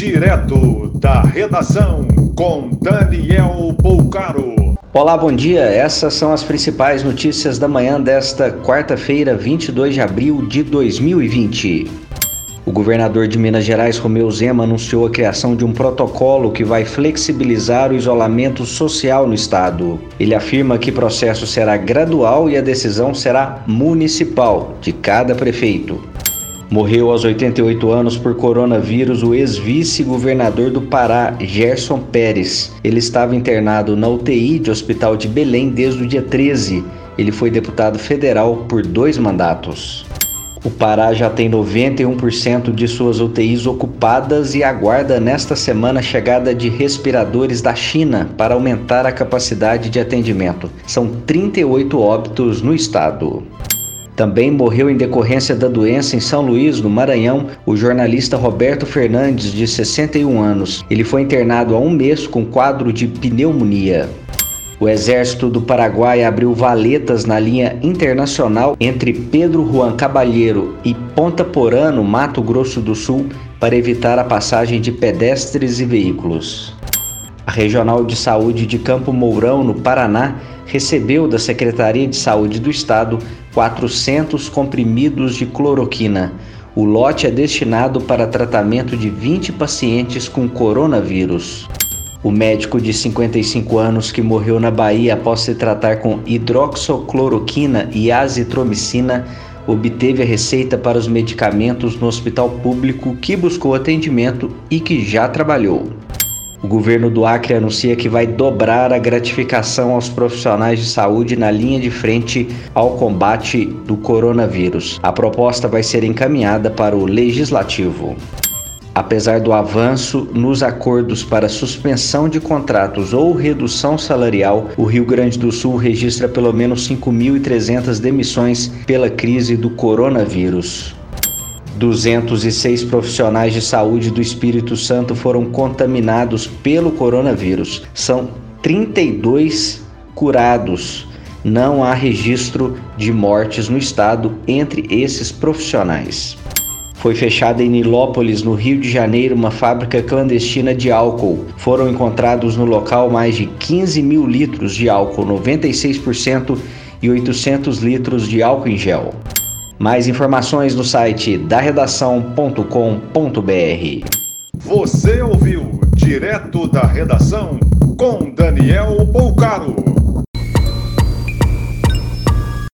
Direto da redação com Daniel Poucaro. Olá, bom dia. Essas são as principais notícias da manhã desta quarta-feira, 22 de abril de 2020. O governador de Minas Gerais, Romeu Zema, anunciou a criação de um protocolo que vai flexibilizar o isolamento social no estado. Ele afirma que o processo será gradual e a decisão será municipal, de cada prefeito. Morreu aos 88 anos por coronavírus o ex-vice-governador do Pará, Gerson Pérez. Ele estava internado na UTI de Hospital de Belém desde o dia 13. Ele foi deputado federal por dois mandatos. O Pará já tem 91% de suas UTIs ocupadas e aguarda nesta semana a chegada de respiradores da China para aumentar a capacidade de atendimento. São 38 óbitos no estado. Também morreu em decorrência da doença em São Luís, no Maranhão, o jornalista Roberto Fernandes, de 61 anos. Ele foi internado há um mês com quadro de pneumonia. O exército do Paraguai abriu valetas na linha internacional entre Pedro Juan Cabalheiro e Ponta Porã, no Mato Grosso do Sul, para evitar a passagem de pedestres e veículos. A Regional de Saúde de Campo Mourão, no Paraná, recebeu da Secretaria de Saúde do Estado 400 comprimidos de cloroquina. O lote é destinado para tratamento de 20 pacientes com coronavírus. O médico de 55 anos que morreu na Bahia após se tratar com hidroxocloroquina e azitromicina obteve a receita para os medicamentos no hospital público que buscou atendimento e que já trabalhou. O governo do Acre anuncia que vai dobrar a gratificação aos profissionais de saúde na linha de frente ao combate do coronavírus. A proposta vai ser encaminhada para o legislativo. Apesar do avanço nos acordos para suspensão de contratos ou redução salarial, o Rio Grande do Sul registra pelo menos 5.300 demissões pela crise do coronavírus. 206 profissionais de saúde do Espírito Santo foram contaminados pelo coronavírus. São 32 curados. Não há registro de mortes no estado entre esses profissionais. Foi fechada em Nilópolis, no Rio de Janeiro, uma fábrica clandestina de álcool. Foram encontrados no local mais de 15 mil litros de álcool, 96% e 800 litros de álcool em gel. Mais informações no site daredação.com.br. Você ouviu direto da redação com Daniel Bolcaro.